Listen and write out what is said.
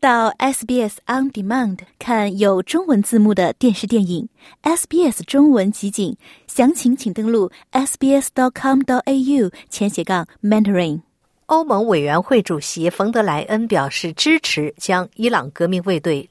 到 SBS On Demand 看有中文字幕的电视电影 SBS 中文集锦，详情请登录 sbs.com.au 前斜杠 mentoring。欧盟委员会主席冯德莱恩表示支持将伊朗革命卫队